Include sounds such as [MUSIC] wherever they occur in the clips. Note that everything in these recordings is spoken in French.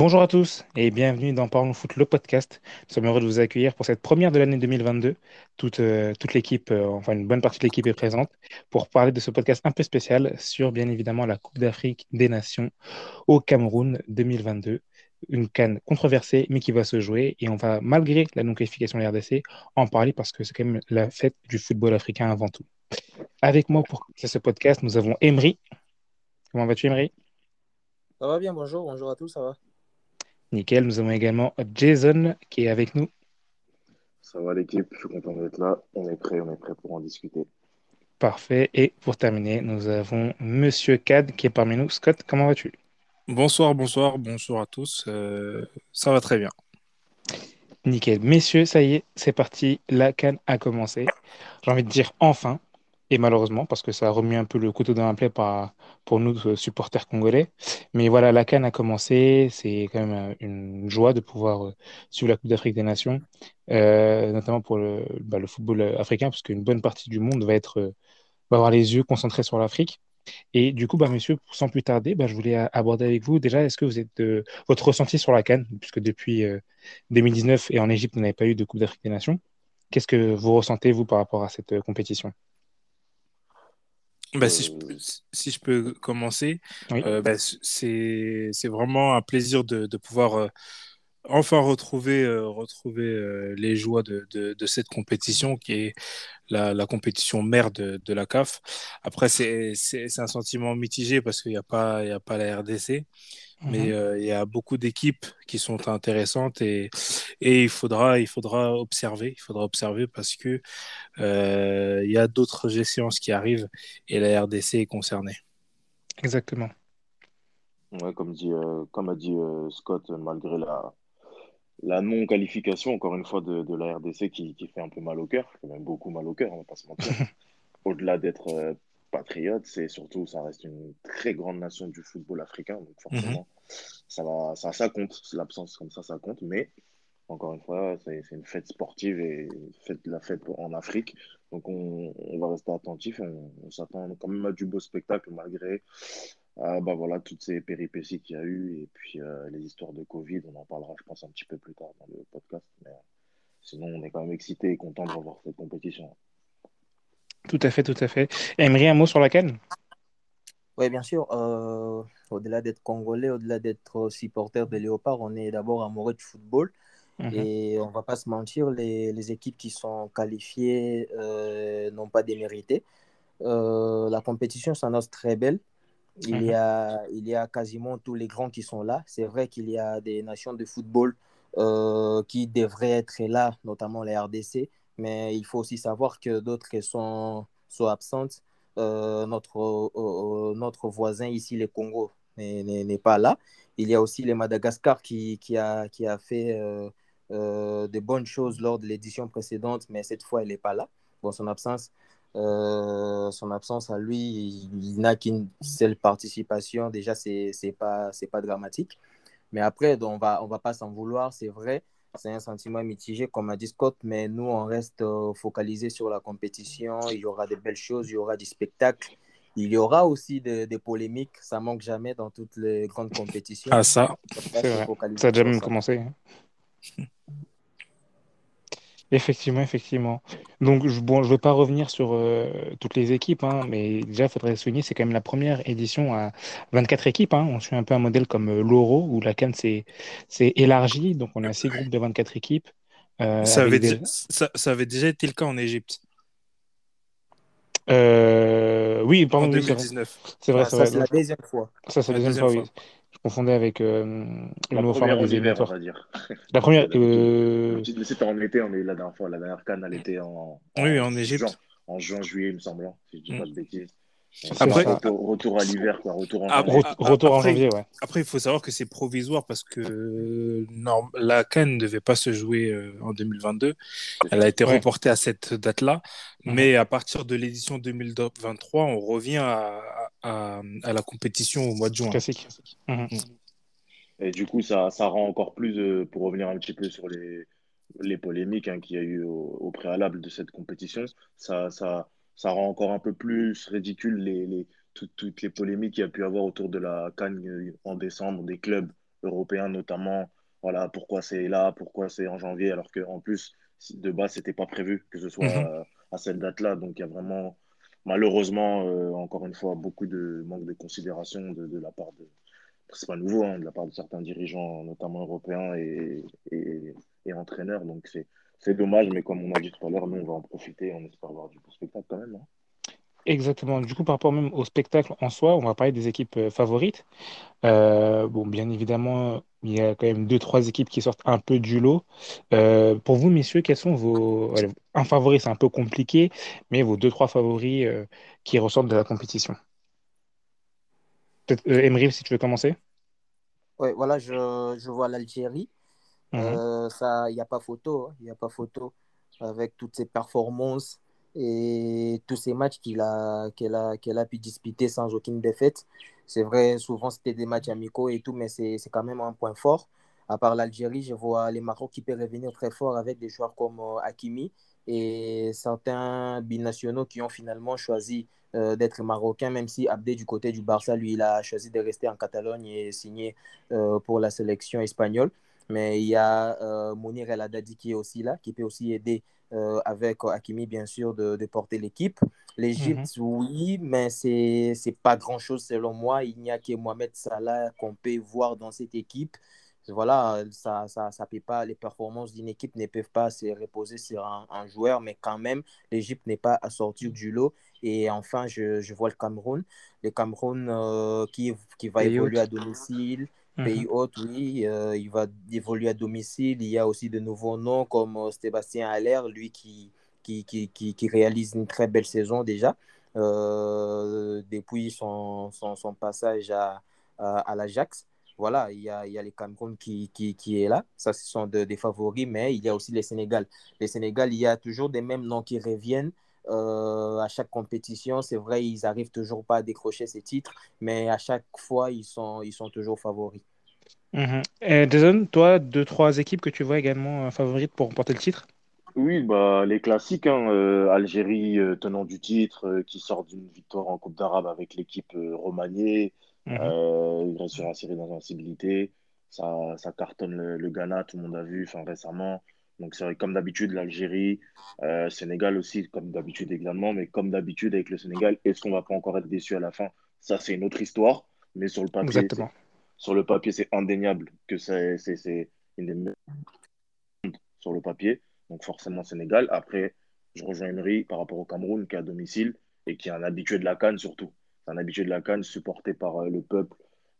Bonjour à tous et bienvenue dans Parlons Foot, le podcast. Nous sommes heureux de vous accueillir pour cette première de l'année 2022. Toute, euh, toute l'équipe, euh, enfin une bonne partie de l'équipe est présente pour parler de ce podcast un peu spécial sur bien évidemment la Coupe d'Afrique des Nations au Cameroun 2022. Une canne controversée mais qui va se jouer et on va malgré la non-qualification de la RDC en parler parce que c'est quand même la fête du football africain avant tout. Avec moi pour ce podcast, nous avons Emery. Comment vas-tu Emery? Ça va bien, bonjour, bonjour à tous, ça va? Nickel. Nous avons également Jason qui est avec nous. Ça va l'équipe, je suis content d'être là. On est prêt, on est prêt pour en discuter. Parfait. Et pour terminer, nous avons Monsieur Cad qui est parmi nous. Scott, comment vas-tu? Bonsoir, bonsoir, bonsoir à tous. Euh, ça va très bien. Nickel. Messieurs, ça y est, c'est parti. La canne a commencé. J'ai envie de dire enfin et malheureusement, parce que ça a remis un peu le couteau dans la plaie pour nous, euh, supporters congolais. Mais voilà, la Cannes a commencé, c'est quand même euh, une joie de pouvoir euh, suivre la Coupe d'Afrique des Nations, notamment pour le, bah, football africain, parce qu'une bonne partie du monde va, être, va avoir les yeux concentrés sur l'Afrique. Et du coup, bah, monsieur, sans plus tarder, bah, je voulais aborder avec vous déjà, est-ce que vous êtes votre ressenti sur la Cannes, puisque depuis 2019 et en Égypte, vous n'avez pas eu de Coupe d'Afrique des Nations. Qu'est-ce que vous ressentez, vous, par rapport à cette compétition? Bah, si, je, peux, si je peux commencer, euh, bah, c'est vraiment un plaisir de, de pouvoir euh, enfin retrouver, euh, retrouver les joies de, de, de, cette compétition qui est la, la compétition mère de, de la CAF. Après, c'est un sentiment mitigé parce qu'il n'y a, pas, il y a pas la RDC. Mais mhm. euh, il y a beaucoup d'équipes qui sont intéressantes et, et il, faudra, il faudra observer. Il faudra observer parce que euh, il y a d'autres échéances qui arrivent et la RDC est concernée. Exactement. Ouais, comme, dit, euh, comme a dit Scott, malgré la, la non-qualification, encore une fois, de, de la RDC qui, qui, fait un peu mal au cœur, fait même beaucoup mal au cœur, on va pas se mentir. [LAUGHS] Au-delà d'être patriote, c'est surtout, ça reste une très grande nation du football africain, donc forcément, mhm. ça, va, ça, ça compte, l'absence comme ça, ça compte, mais encore une fois, c'est une fête sportive et fête, la fête en Afrique, donc on, on va rester attentif, on, on s'attend quand même à du beau spectacle malgré euh, bah voilà, toutes ces péripéties qu'il y a eu et puis euh, les histoires de Covid, on en parlera, je pense, un petit peu plus tard dans le podcast, mais sinon, on est quand même excité et content de revoir cette compétition. Tout à fait, tout à fait. Emery, un mot sur la canne Oui, bien sûr. Euh, au-delà d'être congolais, au-delà d'être supporter de Léopard, on est d'abord amoureux du football. Mhm. Et on ne va pas se mentir, les, les équipes qui sont qualifiées euh, n'ont pas démérité. Euh, la compétition s'annonce très belle. Il, y mhm. a, il y a quasiment tous les grands qui sont là. C'est vrai qu'il y a des nations de football qui devraient être là, notamment les RDC mais il faut aussi savoir que d'autres sont, sont absentes. Euh, notre, euh, euh, notre voisin ici, le Congo, n'est pas là. Il y a aussi le Madagascar qui, qui, a, qui a fait de bonnes choses lors de l'édition précédente, mais cette fois, il n'est pas là. Bon, son absence, son absence à lui, il, n'a qu'une seule participation. Déjà, ce n'est pas, pas dramatique. Mais après, on ne va, on va pas s'en vouloir, c'est vrai c'est un sentiment mitigé, comme a dit Scott, mais nous, on reste euh, focalisé sur la compétition. Il y aura des belles choses, il y aura du spectacle. Il y aura aussi des, polémiques, ça manque jamais dans toutes les grandes compétitions. Ah, ça, c'est vrai. Ça a déjà même commencé. Hein. Effectivement, effectivement. Donc, je, bon, je ne veux pas revenir sur euh, toutes les équipes, hein, mais déjà, il faudrait souligner, c'est quand même la première édition à 24 équipes. Hein. On suit un peu un modèle comme euh, l'Euro, où la Cannes s'est élargie. Donc, on a six groupes de 24 équipes. Euh, ça, avait ça, ça, avait déjà été le cas en Égypte. oui, pardon, en 2019. C'est vrai, c'est vrai. Ça, c'est la deuxième fois. Ça, c'est la deuxième, fois, oui confondais avec euh, le nouveau format des éliminatoires. La première. [LAUGHS] Euh... C'était en été, on est la dernière fois. La dernière canne, elle était en. Oui, en, en Égypte. En juin, juillet, il me semble, hein, si je dis pas de bêtises. Après, retour, à l'hiver, quoi. Retour en janvier. retour en janvier, ouais. Après, il faut savoir que c'est provisoire parce que non, la Cannes ne devait pas se jouer euh, en 2022. Elle a été reportée à cette date-là. Mhm. Mais à partir de l'édition 2023, on revient à, à, à, la compétition au mois de juin. Classique. Mhm. Mm. Et du coup, ça, ça rend encore plus, euh, pour revenir un petit peu sur les, les polémiques hein, qu'il y a eu au, au, préalable de cette compétition, ça, ça, ça rend encore un peu plus ridicule les, les, toutes les polémiques qu'il y a pu avoir autour de la Cannes euh, en décembre, des clubs européens notamment. Voilà, pourquoi c'est là, pourquoi c'est en janvier, alors qu'en plus, de base, c'était pas prévu que ce soit mhm. à cette date-là. Donc il y a vraiment, malheureusement, encore une fois, beaucoup de manque de considération de, la part de. C'est pas nouveau, hein, de la part de certains dirigeants, notamment européens et, et, entraîneurs. Donc c'est dommage, mais comme on a dit tout à l'heure, nous, on va en profiter. On espère avoir du beau spectacle quand même. Hein. Exactement. Du coup, par rapport même au spectacle en soi, on va parler des équipes euh, favorites. Euh, bon, bien évidemment, il y a quand même deux, trois équipes qui sortent un peu du lot. Euh, pour vous, messieurs, quels sont vos... Un favori, c'est un peu compliqué, mais vos deux, trois favoris qui ressortent de la compétition? Peut-être, Emery, si tu veux commencer. Oui, voilà, je, je vois l'Algérie. Mhm. ça, il n'y a pas photo. Hein. Il a pas photo avec toutes ces performances et tous ces matchs qu'il a, qu'elle a, qu'elle a pu disputer sans aucune défaite. C'est vrai, souvent c'était des matchs amicaux et tout, mais c'est quand même un point fort. À part l'Algérie, je vois les Maroc qui peuvent revenir très fort avec des joueurs comme euh, Hakimi et certains binationaux qui ont finalement choisi euh, d'être marocains, même si Abdé du côté du Barça, lui, il a choisi de rester en Catalogne et signer euh, pour la sélection espagnole. Mais il y a Mounir El Haddadi qui est aussi là, qui peut aussi aider euh, avec Hakimi, bien sûr, de, de porter l'équipe. L'Égypte, mhm. oui, mais c'est n'est pas grand-chose selon moi. Il n'y a que Mohamed Salah qu'on peut voir dans cette équipe. Voilà, ça, ça, ça peut pas, les performances d'une équipe ne peuvent pas se reposer sur un, joueur, mais quand même, l'Égypte n'est pas à sortir du lot. Et enfin, je, je vois le Cameroun. Le Cameroun euh, qui, qui va évoluer à domicile, Pays mhm. hôte, oui, euh, il va évoluer à domicile. Il y a aussi de nouveaux noms comme euh, Sébastien Haller, lui qui, qui, qui, qui, réalise une très belle saison déjà euh, depuis son, son, son, passage à, à, l'Ajax. Voilà, il y a, il y a les Cameroun qui, qui, qui est là. Ça, ce sont des favoris, mais il y a aussi les Sénégal. Les Sénégal, il y a toujours des mêmes noms qui reviennent. Euh, à chaque compétition. C'est vrai, ils arrivent toujours pas à décrocher ces titres, mais à chaque fois, ils sont, ils sont toujours favoris. Et Jason, toi, deux, trois équipes que tu vois également euh, favorites pour remporter le titre? Oui, bah, les classiques, hein, euh, Algérie, tenant du titre, qui sort d'une victoire en Coupe d'Arabe avec l'équipe remaniée, mhm. il reste sur la série d'invincibilité, ça, ça cartonne le, le Ghana, tout le monde a vu récemment. Donc, c'est comme d'habitude, l'Algérie, euh, Sénégal aussi, comme d'habitude également, mais comme d'habitude avec le Sénégal, est-ce qu'on va pas encore être déçu à la fin? Ça, c'est une autre histoire, mais sur le papier, sur le papier, c'est indéniable que c'est une des meilleures sur le papier. Donc, forcément, Sénégal. Après, je rejoins Emery par rapport au Cameroun, qui est à domicile et qui est un habitué de la Cannes surtout. C'est un habitué de la Cannes supporté par euh, le peuple,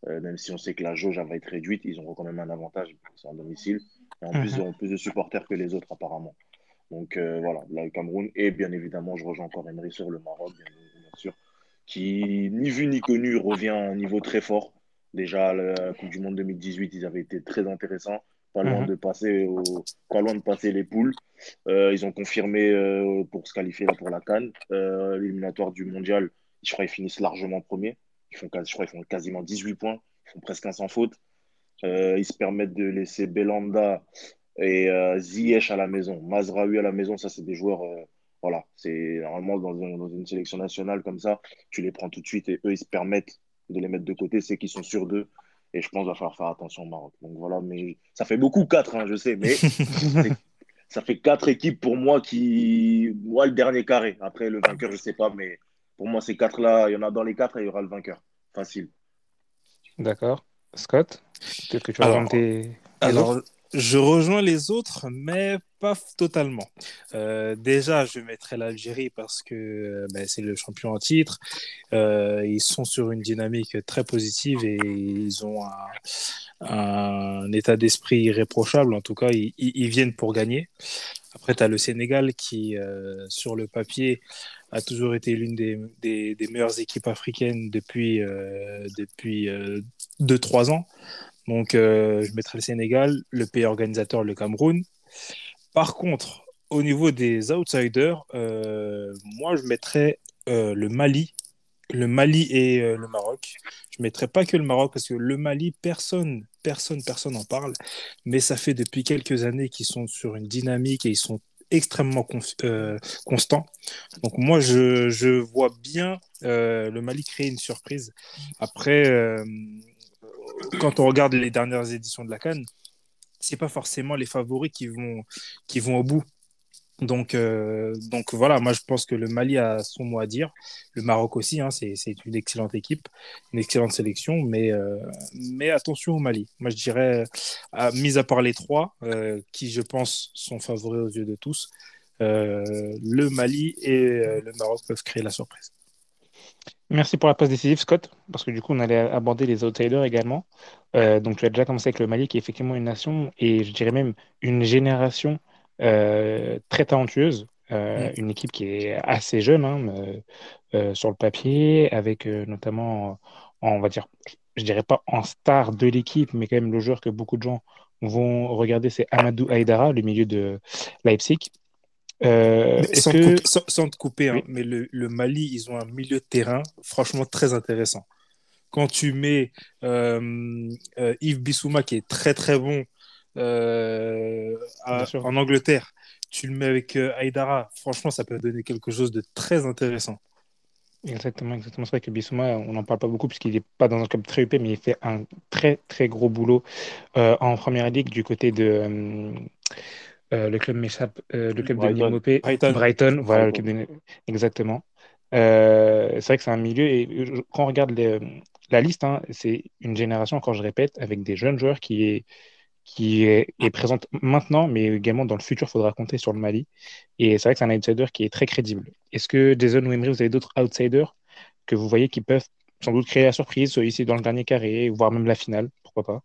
euh, même si on sait que la jauge va être réduite, ils auront quand même un avantage, c'est en domicile en plus, ils mhm. ont plus de supporters que les autres, apparemment. Donc euh, voilà, là, le Cameroun. Et bien évidemment, je rejoins encore Emery sur le Maroc, bien, sûr, qui, ni vu ni connu, revient à un niveau très fort. Déjà, la Coupe du Monde 2018, ils avaient été très intéressants. Pas loin, mhm. de, passer pas loin de passer les poules. Euh, ils ont confirmé euh, pour se qualifier là, pour la Cannes. L'éliminatoire du mondial, je crois qu'ils finissent largement premier. Ils font, je crois qu'ils font quasiment 18 points. Ils font presque un sans faute. Euh, ils se permettent de laisser Belanda et euh, Ziyech à la maison. Mazraoui à la maison, ça, c'est des joueurs. Euh, voilà, c'est normalement dans, dans, une sélection nationale comme ça, tu les prends tout de suite et eux, ils se permettent de les mettre de côté. C'est qu'ils sont sûrs d'eux. Et je pense qu'il va falloir faire attention au Maroc. Donc voilà, mais ça fait beaucoup, quatre, hein, je sais, mais [LAUGHS] ça fait quatre équipes pour moi qui. Moi, le dernier carré. Après, le vainqueur, je sais pas, mais pour moi, ces quatre-là, il y en a dans les quatre et il y aura le vainqueur. Facile. D'accord. Scott, peut-être que tu vas alors, alors je rejoins les autres, mais pas totalement. Euh, déjà, je mettrai l'Algérie parce que euh, ben, c'est le champion en titre. Euh, ils sont sur une dynamique très positive et ils ont un, un état d'esprit irréprochable. En tout cas, ils, ils, viennent pour gagner. Après, tu as le Sénégal qui, euh, sur le papier, a toujours été l'une des, meilleures équipes africaines depuis, euh, depuis 2-3 ans. Donc, euh, je mettrai le Sénégal, le pays organisateur, le Cameroun. Par contre, au niveau des outsiders, euh, moi, je mettrais euh, le Mali. Le Mali et le Maroc. Je ne mettrais pas que le Maroc parce que le Mali, personne, personne, personne n'en parle. Mais ça fait depuis quelques années qu'ils sont sur une dynamique et ils sont extrêmement constants. Donc moi, je, vois bien le Mali créer une surprise. Après, quand on regarde les dernières éditions de la Cannes, c'est pas forcément les favoris qui vont, qui vont au bout. Donc, euh, donc voilà, moi je pense que le Mali a son mot à dire. Le Maroc aussi, hein, c'est une excellente équipe, une excellente sélection, mais, euh, mais attention au Mali. Moi je dirais, à, mis à part les trois, euh, qui je pense sont favoris aux yeux de tous, le Mali et le Maroc peuvent créer la surprise. Merci pour la passe décisive, Scott, parce que du coup, on allait aborder les outsiders également. donc, tu as déjà commencé avec le Mali, qui est effectivement une nation, et je dirais même une génération très talentueuse, euh, mm. une équipe qui est assez jeune hein, euh, sur le papier, avec notamment, on va dire, je dirais pas en star de l'équipe, mais quand même le joueur que beaucoup de gens vont regarder, c'est Amadou Haïdara, le milieu de Leipzig. sans, te couper, hein, mais le, le, Mali, ils ont un milieu de terrain franchement très intéressant. Quand tu mets Yves Bissouma, qui est très très bon euh, en Angleterre, tu le mets avec euh, Aïdara, franchement, ça peut donner quelque chose de très intéressant. Exactement, exactement. C'est vrai que Bissouma, on n'en parle pas beaucoup puisqu'il n'est pas dans un club très UP, mais il fait un très très gros boulot euh, en première ligue du côté de le club m'échappe, le club de Brighton. Brighton, voilà, le club exactement. c'est vrai que c'est un milieu et quand on regarde la liste, hein, c'est une génération, encore je répète, avec des jeunes joueurs qui est qui est, présente maintenant, mais également dans le futur, il faudra compter sur le Mali. Et c'est vrai que c'est un outsider qui est très crédible. Est-ce que Jason ou Emery, vous avez d'autres outsiders que vous voyez qui peuvent sans doute créer la surprise, ici dans le dernier carré, voire même la finale? Pourquoi pas?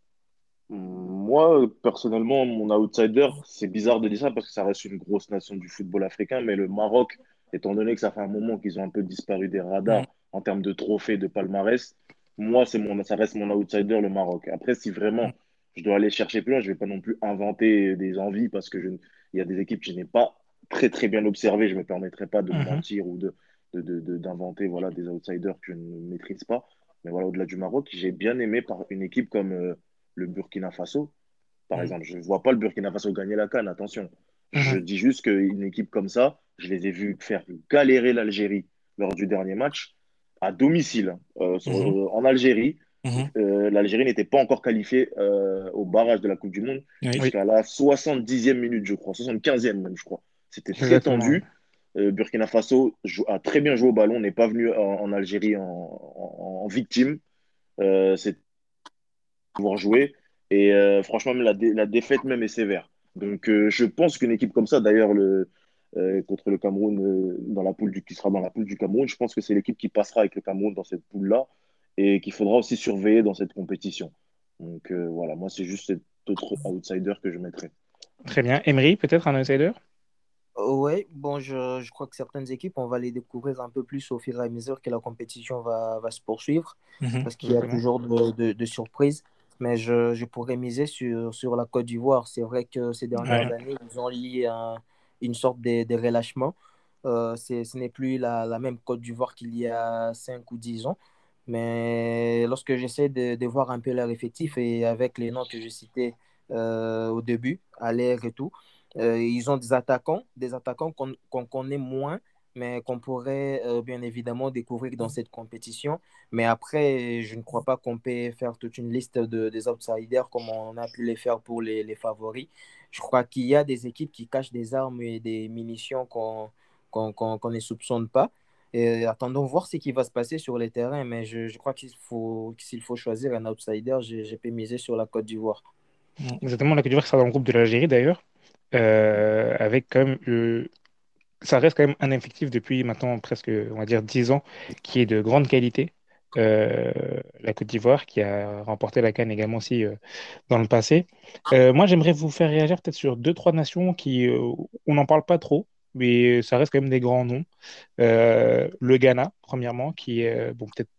Moi, personnellement, mon outsider, c'est bizarre de dire ça parce que ça reste une grosse nation du football africain, mais le Maroc, étant donné que ça fait un moment qu'ils ont un peu disparu des radars mm. en termes de trophées, de palmarès, moi, c'est mon, ça reste mon outsider, le Maroc. Après, si vraiment mm je dois aller chercher plus loin. Je ne vais pas non plus inventer des envies parce que je, il y a des équipes que je n'ai pas très très bien observées. Je ne me permettrai pas de mhm. mentir ou de, d'inventer voilà, des outsiders que je ne maîtrise pas. Mais voilà, au-delà du Maroc, j'ai bien aimé par une équipe comme euh, le Burkina Faso. Par mhm. exemple, je ne vois pas le Burkina Faso gagner la canne, attention. Mhm. Je dis juste qu'une équipe comme ça, je les ai vus faire galérer l'Algérie lors du dernier match à domicile euh, en Algérie. Mhm. Euh, L'Algérie n'était pas encore qualifiée euh, au barrage de la Coupe du Monde jusqu'à la 70e minute, je crois, 75e même, je crois. C'était très tendu. Euh, Burkina Faso a très bien joué au ballon, n'est pas venu en, Algérie en, victime. C'est pouvoir jouer. Et franchement, la, la, défaite même est sévère. Donc je pense qu'une équipe comme ça, d'ailleurs, le, contre le Cameroun, dans la poule du, qui sera dans la poule du Cameroun, je pense que c'est l'équipe qui passera avec le Cameroun dans cette poule-là et qu'il faudra aussi surveiller dans cette compétition. Donc euh, voilà, moi c'est juste cet autre outsider que je mettrais. Très bien. Emery, peut-être un outsider? Euh, Oui, bon, je, je, crois que certaines équipes, on va les découvrir un peu plus au fur et à mesure que la compétition va, va se poursuivre, mhm. parce qu'il y a toujours de, de, surprises. Mais je, je, pourrais miser sur, sur la Côte d'Ivoire. C'est vrai que ces dernières années, ils ont lié une sorte de, de relâchement. Euh, ce n'est plus la, la, même Côte d'Ivoire qu'il y a 5 ou 10 ans. Mais lorsque j'essaie de, de, voir un peu leur effectif et avec les noms que je citais euh, au début, à l'air et tout, euh, ils ont des attaquants, des attaquants qu'on connaît moins, mais qu'on pourrait euh, bien évidemment découvrir dans cette compétition. Mais après, je ne crois pas qu'on peut faire toute une liste de, des outsiders comme on a pu les faire pour les, les favoris. Je crois qu'il y a des équipes qui cachent des armes et des munitions qu'on qu'on ne soupçonne pas. Et attendons voir ce qui va se passer sur les terrains. Mais je, crois qu'il faut, s'il faut choisir un outsider, j'ai pu miser sur la Côte d'Ivoire. Exactement, la Côte d'Ivoire sera dans le groupe de l'Algérie d'ailleurs. Euh, avec quand même. ça reste quand même un effectif depuis maintenant presque, on va dire, 10 ans, qui est de grande qualité. Euh, la Côte d'Ivoire, qui a remporté la Cannes également aussi euh, dans le passé. moi, j'aimerais vous faire réagir peut-être sur deux, trois nations qui, on n'en parle pas trop, mais ça reste quand même des grands noms. Euh, le Ghana, premièrement, qui est euh, bon, peut-être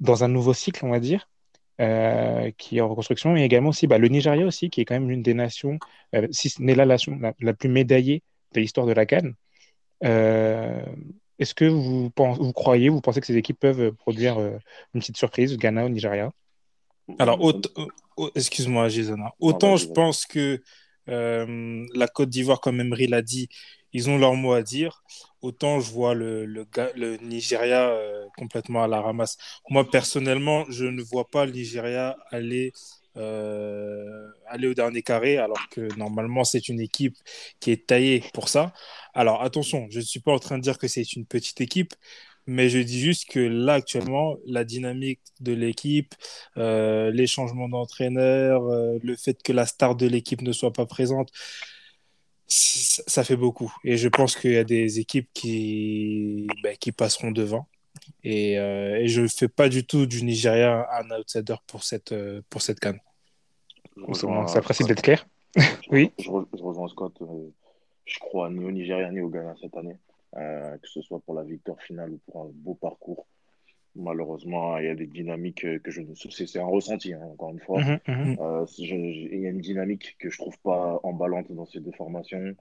dans un nouveau cycle, on va dire, euh, qui est en reconstruction, et également aussi bah, le Nigeria aussi, qui est quand même l'une des nations, si ce n'est la nation la, plus médaillée de l'histoire de la Cannes. Est-ce que vous, croyez, vous pensez que ces équipes peuvent produire une petite surprise, Ghana ou Nigeria? Alors, excuse-moi, Jason. Hein. Autant je pense que la Côte d'Ivoire, comme Emery l'a dit, ils ont leur mot à dire. Autant je vois le, le, Nigeria complètement à la ramasse. Moi, personnellement, je ne vois pas le Nigeria aller euh, aller au dernier carré, alors que normalement c'est une équipe qui est taillée pour ça. Alors attention, je ne suis pas en train de dire que c'est une petite équipe, mais je dis juste que là actuellement, la dynamique de l'équipe, euh, les changements d'entraîneur, euh, le fait que la star de l'équipe ne soit pas présente, ça fait beaucoup. Et je pense qu'il y a des équipes qui, bah, qui passeront devant. Et, euh, et je ne fais pas du tout du Nigeria un outsider pour cette, pour cette canne. Ça principe d'être clair. oui. Je, rejoins Scott. Euh, je crois ni au Nigeria ni au Ghana cette année, que ce soit pour la victoire finale ou pour un beau parcours. Malheureusement, il y a des dynamiques que je ne. C'est un ressenti, hein, encore une fois. Mhm, mhm. il y a une dynamique que je trouve pas emballante dans ces deux formations.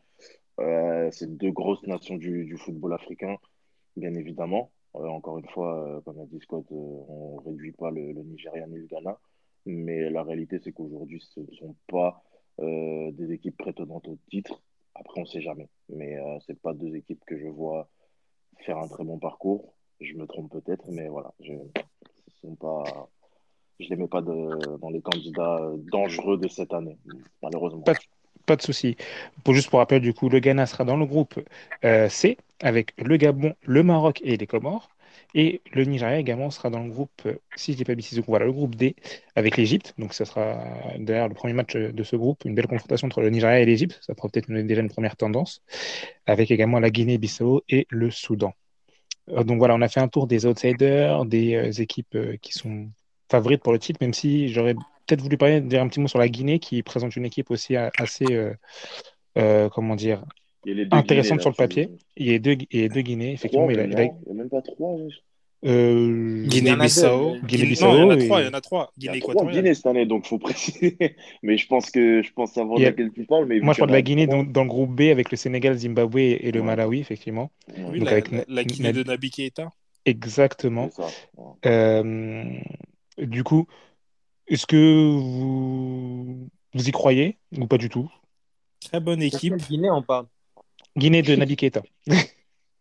c'est deux grosses nations du, du football africain, bien évidemment. Euh, encore une fois, euh, comme a dit Scott, euh, on ne réduit pas le, Nigeria ni le Ghana. Mais la réalité, c'est qu'aujourd'hui, ce ne sont pas des équipes prétendantes au titre. Après, on ne sait jamais. Mais ce n'est pas deux équipes que je vois faire un très bon parcours. Je me trompe peut-être, mais voilà. Je ne les mets pas dans les candidats dangereux de cette année, malheureusement pas de souci. Pour, juste pour rappel, du coup, le Ghana sera dans le groupe euh, C avec le Gabon, le Maroc et les Comores. Et le Nigeria également sera dans le groupe, euh, si je dis pas bêtise, voilà, le groupe D avec l'Égypte. Donc, ce sera d'ailleurs le premier match de ce groupe, une belle confrontation entre le Nigeria et l'Égypte. Ça pourrait peut-être déjà une première tendance, avec également la Guinée-Bissau et le Soudan. Euh, donc voilà, on a fait un tour des outsiders, des équipes qui sont favorites pour le titre, même si j'aurais peut-être voulu parler, dire un petit mot sur la Guinée qui présente une équipe aussi assez, euh, euh, comment dire, intéressante sur le papier. Il y a deux, il y a deux Guinées, effectivement. il n'y a, même pas trois. Euh... Guinée-Bissau. Guinée-Bissau. il y en a trois, il y en a trois. Guinée équatoriale. Guinée cette année, donc il faut [LAUGHS] préciser. mais je pense que je pense savoir de laquelle tu parles. Mais Moi, je parle de la Guinée dans, dans, le groupe B avec le Sénégal, Zimbabwe et le Malawi, effectivement. Oui, donc la, avec la, Guinée de Nabi Keita. Exactement. Euh, du coup, est-ce que vous... vous y croyez ou pas du tout? Très bonne équipe. Guinée, on parle? Guinée de Nabi Keita. [LAUGHS]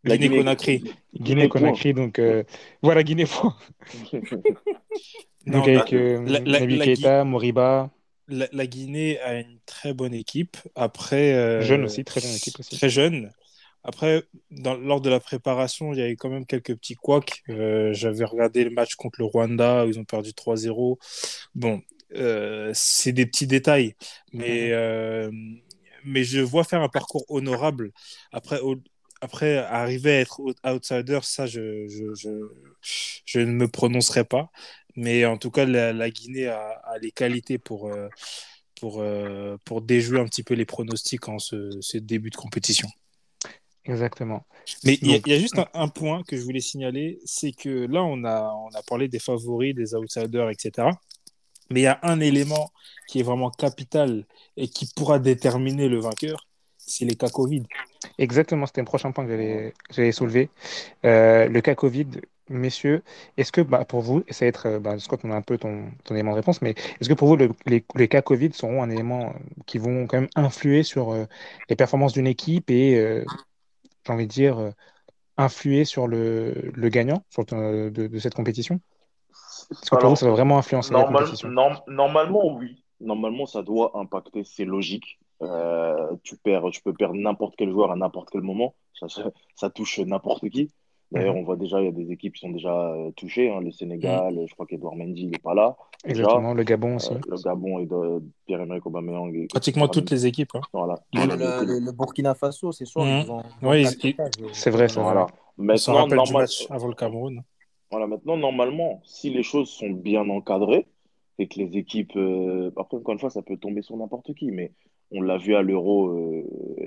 La Guinée-Conakry. Guinée-Conakry, donc euh, voilà, Guinée point. donc avec euh, Nabi Keita, Moriba. La, Guinée a une très bonne équipe. Après, euh, jeune aussi, très bonne équipe aussi. Très jeune. Après, dans, lors de la préparation, il y avait quand même quelques petits couacs. Euh, j'avais regardé le match contre le Rwanda où ils ont perdu 3-0. Bon, euh, c'est des petits détails, mais, euh, mais je vois faire un parcours honorable. Après, après arriver à être outsider, ça, je, je, je, je, ne me prononcerai pas. Mais en tout cas, la, Guinée a, a, les qualités pour, pour, pour déjouer un petit peu les pronostics en ce, ce début de compétition. Exactement. Mais il y, a juste un, point que je voulais signaler, c'est que là, on a, on a parlé des favoris, des outsiders, etc. Mais il y a un élément qui est vraiment capital et qui pourra déterminer le vainqueur, c'est les cas Covid. Exactement, c'était un prochain point que j'allais soulever. Euh, le cas Covid, messieurs, est-ce que bah, pour vous, et ça va être, euh, bah, Scott, on a un peu ton, élément de réponse, mais est-ce que pour vous, les, cas Covid seront un élément qui vont quand même influer sur euh, les performances d'une équipe et j'ai envie de dire, euh, influer sur le, gagnant de, cette compétition? Est-ce que pour vous, ça va vraiment influencer la compétition Normalement, oui. Normalement, ça doit impacter, c'est logique. Euh, tu, perds, tu peux perdre n'importe quel joueur à n'importe quel moment. Ça, ça touche n'importe qui. D'ailleurs, mhm. on voit déjà, il y a des équipes qui sont déjà euh, touchées. Hein. Le Sénégal, mhm. je crois qu'Edouard Mendy n'est pas là. Exactement, le Gabon aussi. Euh, le Gabon et de Pierre-Emerick Aubameyang. Pratiquement toutes les équipes. Hein. Voilà. Le, Burkina Faso, c'est sûr. Oui, c'est vrai, ça. Voilà. Maintenant, normal... match avant le Cameroun. Voilà, maintenant, normalement, si les choses sont bien encadrées et que les équipes. Euh, après, encore une fois, ça peut tomber sur n'importe qui, mais on l'a vu à l'Euro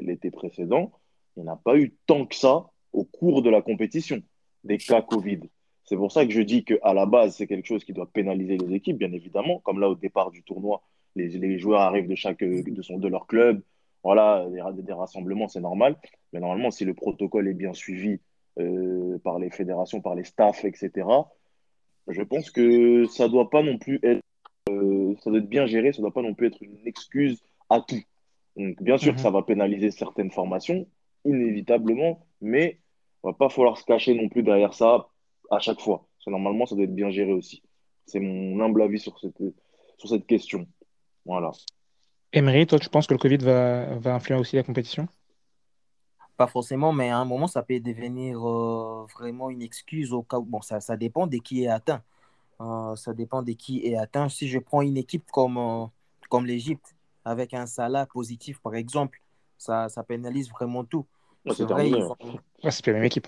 l'été précédent, il n'y en a pas eu tant que ça au cours de la compétition des cas Covid. C'est pour ça que je dis qu'à la base, c'est quelque chose qui doit pénaliser les équipes, bien évidemment. Comme là, au départ du tournoi, les, joueurs arrivent de, chaque, de, son, de leur club. Voilà, des rassemblements, c'est normal. Mais normalement, si le protocole est bien suivi euh, par les fédérations, par les staffs, etc., je pense que ça doit pas non plus être, euh, ça doit être bien géré, ça doit pas non plus être une excuse à tout. Donc, bien sûr que ça mhm. va pénaliser certaines formations, inévitablement, mais il va pas falloir se cacher non plus derrière ça à chaque fois. normalement, ça doit être bien géré aussi. C'est mon humble avis sur cette, sur cette question. Voilà. Emery, toi, tu penses que le Covid va, va influer aussi la compétition? Pas forcément, mais à un moment, ça peut devenir euh, vraiment une excuse au cas où. Bon, ça, ça dépend de qui est atteint. Euh, ça dépend de qui est atteint. Si je prends une équipe comme, euh, comme l'Égypte, avec un Salah positif, par exemple, ça, ça pénalise vraiment tout. c'est vrai, ils ont... la même équipe.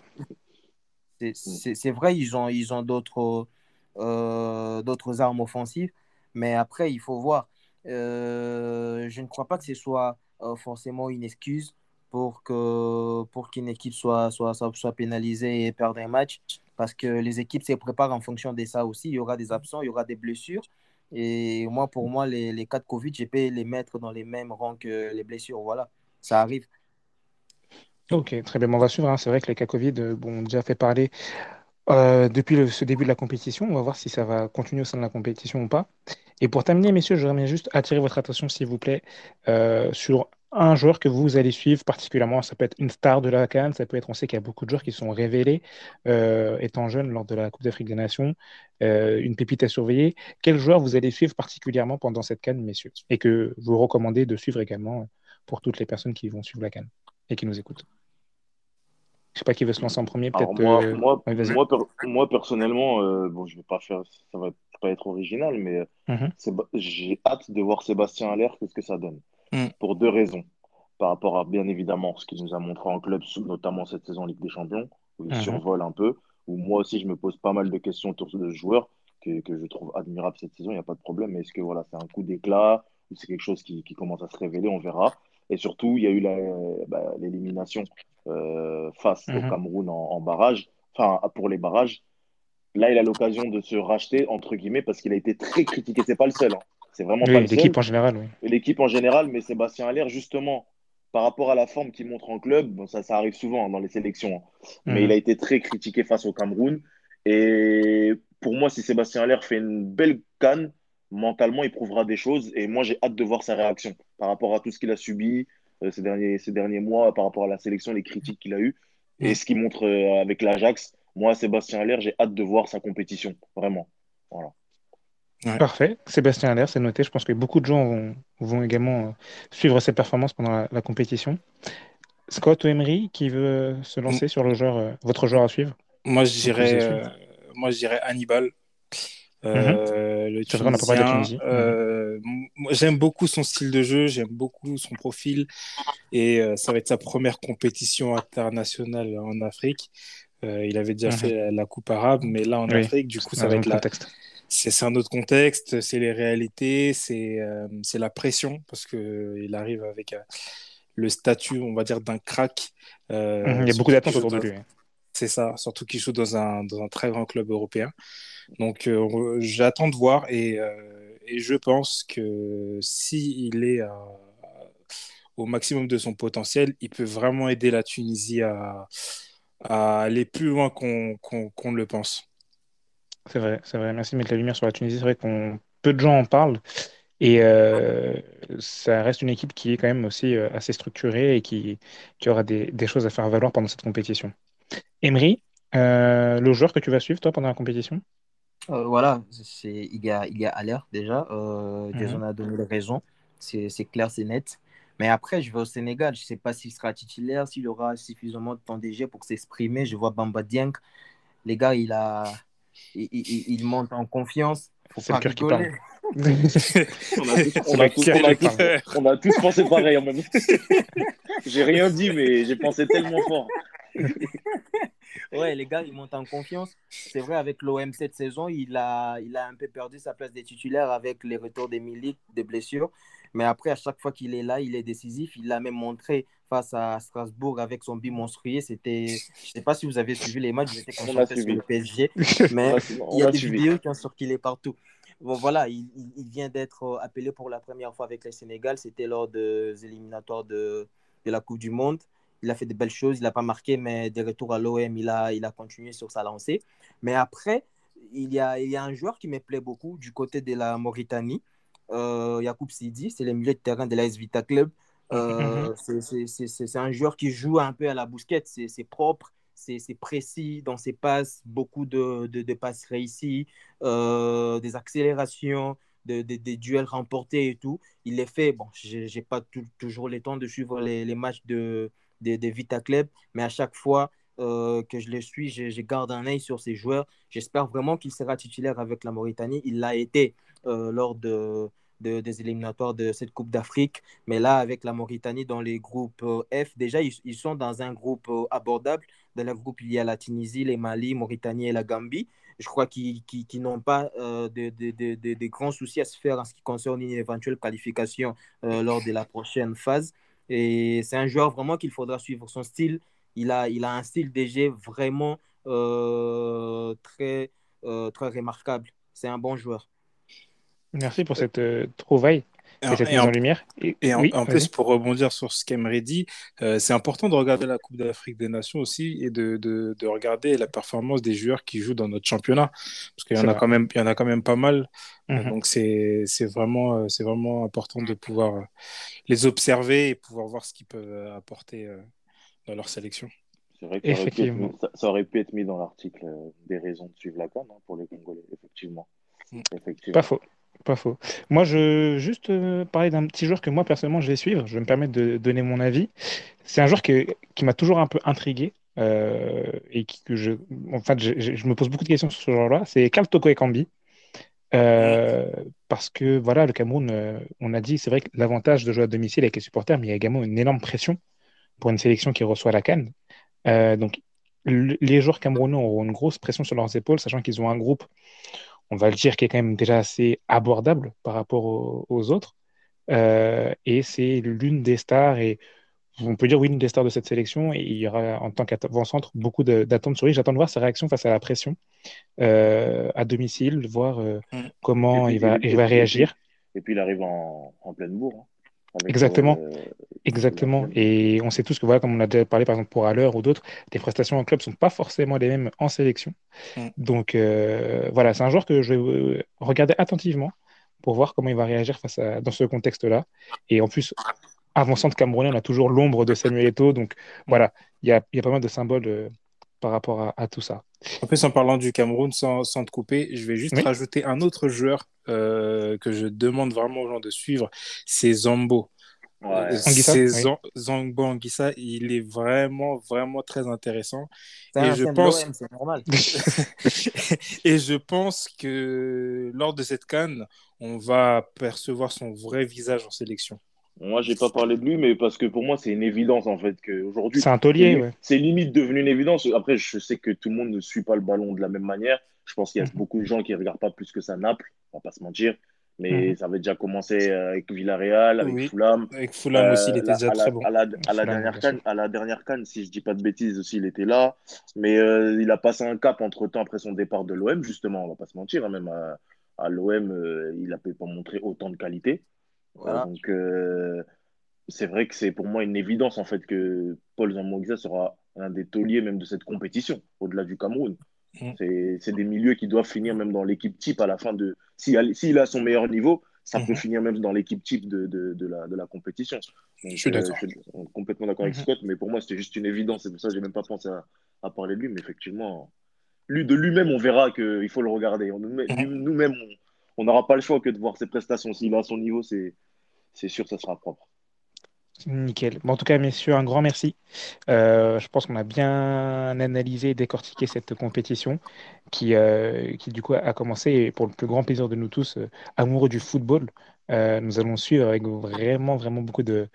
C'est vrai, ils ont, ils ont d'autres d'autres armes offensives, mais après, il faut voir. Euh, je ne crois pas que ce soit euh, forcément une excuse pour que pour qu'une équipe soit, soit, soit, pénalisée et perde un match parce que les équipes se préparent en fonction de ça aussi. Il y aura des absents, il y aura des blessures. Et moi, pour moi, les, les cas de Covid, je peux les mettre dans les mêmes rangs que les blessures. Voilà, ça arrive. Ok, très bien. On va suivre. Hein. C'est vrai que les cas Covid euh, bon, déjà fait parler euh, depuis ce début de la compétition. On va voir si ça va continuer au sein de la compétition ou pas. Et pour terminer, messieurs, je voudrais juste attirer votre attention, s'il vous plaît, euh, sur un joueur que vous allez suivre particulièrement. Ça peut être une star de la Cannes, ça peut être, on sait qu'il y a beaucoup de joueurs qui sont révélés euh, étant jeunes lors de la Coupe d'Afrique des Nations, une pépite à surveiller. Quel joueur vous allez suivre particulièrement pendant cette Cannes, messieurs, et que vous recommandez de suivre également pour toutes les personnes qui vont suivre la Cannes et qui nous écoutent? Je sais pas qui veut se lancer en premier, peut-être. Moi, euh, moi, moi, personnellement, euh, bon, je vais pas faire, ça va pas être original, mais mhm. j'ai hâte de voir Sébastien Aller, qu'est-ce que ça donne. Mm. Pour deux raisons. Par rapport à, bien évidemment, ce qu'il nous a montré en club, notamment cette saison Ligue des Champions, où il mhm. survole un peu, où moi aussi, je me pose pas mal de questions autour de ce joueur que, que, je trouve admirable cette saison, il n'y a pas de problème. Mais est-ce que voilà, c'est un coup d'éclat ou c'est quelque chose qui, qui, commence à se révéler On verra. Et surtout, il y a eu bah, l'élimination euh, face au mhm. Cameroun en, barrage, enfin pour les barrages. Là, il a l'occasion de se racheter, entre guillemets, parce qu'il a été très critiqué. C'est pas le seul. Hein. C'est vraiment pas le seul. L'équipe en général, oui. L'équipe en général, mais Sébastien Allaire, justement, par rapport à la forme qu'il montre en club, bon, ça, ça arrive souvent hein, dans les sélections, hein. mais mhm. il a été très critiqué face au Cameroun. Et pour moi, si Sébastien Allaire fait une belle canne, mentalement, il prouvera des choses. Et moi, j'ai hâte de voir sa réaction par rapport à tout ce qu'il a subi, euh, ces, derniers, ces derniers mois par rapport à la sélection, les critiques qu'il a eues et mm. ce qu'il montre euh, avec l'Ajax. Moi, Sébastien Allaire, j'ai hâte de voir sa compétition, vraiment. Voilà. Parfait. Sébastien Allaire, c'est noté. Je pense que beaucoup de gens vont, également euh, suivre ses performances pendant la, compétition. Scott ou Emery, qui veut se lancer sur le joueur, votre joueur à suivre? Moi, je dirais, moi, je dirais Hannibal. Euh, le Tunisien, euh, j'aime beaucoup son style de jeu, j'aime beaucoup son profil et euh, ça va être sa première compétition internationale en Afrique. il avait déjà mhm. fait la, Coupe arabe, mais là en Afrique, du coup, ça va être la... C'est un autre contexte, c'est les réalités, c'est c'est la pression parce qu'il arrive avec le statut, on va dire, d'un crack. Mhm, il y a beaucoup d'attentes autour de lui. C'est ça, surtout qu'il joue dans un, dans un très grand club européen. Donc euh, j'attends de voir et, euh, et, je pense que s'il est au maximum de son potentiel, il peut vraiment aider la Tunisie à, à aller plus loin qu'on le pense. C'est vrai, c'est vrai. Merci de mettre la lumière sur la Tunisie. C'est vrai qu'on peu de gens en parlent. Et euh, ça reste une équipe qui est quand même aussi assez structurée et qui, qui aura des, des, choses à faire valoir pendant cette compétition. Emery, le joueur que tu vas suivre, toi, pendant la compétition? Euh, voilà, c'est, il y a, il y a alerte déjà. Euh, mhm. Jason a donné raison. C'est, c'est clair, c'est net. Mais après, je vais au Sénégal. Je ne sais pas s'il sera titulaire, s'il aura suffisamment de temps déjà pour s'exprimer. Je vois Bamba Dieng. Les gars, il, a, il, il, il monte en confiance. Faut c'est pas le cœur rigoler. [LAUGHS] on, a tous, on, a tous, on, a tous, on a tous pensé pareil en même temps. [LAUGHS] j'ai rien dit, mais j'ai pensé tellement fort. ouais, les gars, ils montent en confiance. C'est vrai, avec l'OM cette saison, il a, il a un peu perdu sa place de titulaire avec les retours des Milik, des blessures. Mais après, à chaque fois qu'il est là, il est décisif. Il l'a même montré face à Strasbourg avec son bi monstrueux. C'était, je ne sais pas si vous avez suivi les matchs, j'étais concentré sur le PSG, [LAUGHS] mais il y a des vidéos qui ont circulé partout. Bon, voilà, il, il vient d'être appelé pour la première fois avec le Sénégal. C'était lors des éliminatoires de, de la Coupe du Monde il a fait de belles choses, il n'a pas marqué, mais des retours à l'OM, il a, il a continué sur sa lancée. Mais après, il y a, il y a un joueur qui me plaît beaucoup du côté de la Mauritanie, euh, Yacoub Sidi, c'est le milieu de terrain de l'AS Vita Club. Euh. [LAUGHS] C'est un joueur qui joue un peu à la bousquette, c'est propre, c'est précis dans ses passes, beaucoup de, de, passes réussies, euh, des accélérations, des duels remportés et tout. Il les fait, bon, je n'ai pas toujours le temps de suivre les, les matchs de, de, Vita Club, mais à chaque fois euh, que je les suis, je, je, garde un œil sur ces joueurs. J'espère vraiment qu'il sera titulaire avec la Mauritanie. Il l'a été lors de, des éliminatoires de cette Coupe d'Afrique. Mais là, avec la Mauritanie dans les groupes euh, F, déjà, ils, sont dans un groupe euh, abordable. Dans le groupe, il y a la Tunisie, les Mali, Mauritanie et la Gambie. Je crois qu'ils n'ont pas euh, de, de, de, grands soucis à se faire en ce qui concerne une éventuelle qualification lors de la prochaine phase. Et c'est un joueur vraiment qu'il faudra suivre son style. Il a, il a un style DG vraiment très, très remarquable. C'est un bon joueur. Merci pour cette euh, trouvaille. Et, cette mise en, lumière. Et, en, plus, pour rebondir sur ce qu'Emery dit, euh, c'est important de regarder la Coupe d'Afrique des Nations aussi et de, de, de, regarder la performance des joueurs qui jouent dans notre championnat. Parce qu'il y, en a quand même, il y en a quand même pas mal. Mhm. Donc, c'est vraiment, euh, important de pouvoir les observer et pouvoir voir ce qu'ils peuvent apporter dans leur sélection. C'est vrai que ça aurait, pu être, ça, aurait pu être mis dans l'article des raisons de suivre la CAN hein, pour les Congolais, effectivement. Mm. effectivement. Pas faux. Pas faux. Moi, je juste euh, parler d'un petit joueur que moi, personnellement, je vais suivre. Je vais me permettre de donner mon avis. C'est un joueur qui m'a toujours un peu intrigué euh, et que je, en fait, je, me pose beaucoup de questions sur ce joueur-là. C'est Karl Toko Ekambi. Euh, parce que voilà, le Cameroun, on a dit, c'est vrai que l'avantage de jouer à domicile avec les supporters, mais il y a également une énorme pression pour une sélection qui reçoit la Cannes. donc, les joueurs camerounais auront une grosse pression sur leurs épaules, sachant qu'ils ont un groupe on va le dire, qui est quand même déjà assez abordable par rapport aux, autres. Euh, et c'est l'une des stars, et on peut dire oui, l'une des stars de cette sélection. Et il y aura en tant qu'avant-centre beaucoup d'attentes sur lui. J'attends de voir sa réaction face à la pression euh, à domicile, voir euh, mm. comment il, va, il va réagir. Et puis il arrive en, pleine bourre. Hein. Exactement. Exactement. Et on sait tous que, voilà, comme on a déjà parlé par exemple pour Haller ou d'autres, les prestations en club ne sont pas forcément les mêmes en sélection. Mm. Donc euh, voilà, c'est un joueur que je vais euh, regarder attentivement pour voir comment il va réagir face à, dans ce contexte-là. Et en plus, avançant de Camerounais, on a toujours l'ombre de Samuel Eto'o. Donc voilà, il y a, y a, pas mal de symboles par rapport à, tout ça. En plus, en parlant du Cameroun, sans, sans te couper, je vais juste rajouter un autre joueur euh, que je demande vraiment aux gens de suivre, c'est Zambo. Ouais. Zambo Anguissa, il est vraiment, vraiment très intéressant. Et je, pense... normal. [LAUGHS] et je pense que lors de cette canne, on va percevoir son vrai visage en sélection. Moi, j'ai pas parlé de lui, mais parce que pour moi, c'est une évidence en fait qu'aujourd'hui. C'est un taulier, C'est limite devenu une évidence. Après, je sais que tout le monde ne suit pas le ballon de la même manière. Je pense qu'il y a mhm. beaucoup de gens qui ne regardent pas plus que ça Naples, on va pas se mentir. Mais mhm. ça avait déjà commencé euh, avec Villarreal, avec Fulham. Avec Fulham aussi, il était déjà très bon. À la, dernière canne, à la dernière canne, si je dis pas de bêtises aussi, il était là. Mais euh, il a passé un cap entre temps après son départ de l'OM, justement, on va pas se mentir. Hein, même à, l'OM, euh, il n'a pas montré autant de qualité. donc, c'est vrai que c'est pour moi une évidence en fait que Paul Zamboanga sera un des tauliers même de cette compétition, au-delà du Cameroun. Mm. C'est des milieux qui doivent finir même dans l'équipe type à la fin de. S'il a, son meilleur niveau, ça peut mm-hmm. finir même dans l'équipe type de, de, de, la, de, la, compétition. je suis d'accord. Euh, je suis complètement d'accord avec mm-hmm. Scott, mais pour moi, c'était juste une évidence. C'est pour ça que je n'ai même pas pensé à, à, parler de lui. Mais effectivement, lui, de lui-même, on verra qu'il faut le regarder. Mm-hmm. Nous-mêmes, on n'aura pas le choix que de voir ses prestations. S'il a son niveau, c'est sûr que ça sera propre. Nickel. En tout cas, messieurs, un grand merci. Euh, je pense qu'on a bien analysé et décortiqué cette compétition qui, euh, qui du coup, a commencé. Et pour le plus grand plaisir de nous tous, euh, amoureux du football, nous allons suivre avec vraiment, vraiment beaucoup de,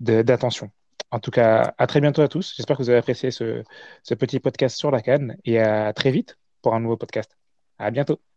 d'attention. En tout cas, à très bientôt à tous. J'espère que vous avez apprécié ce, ce petit podcast sur la canne et à très vite pour un nouveau podcast. À bientôt.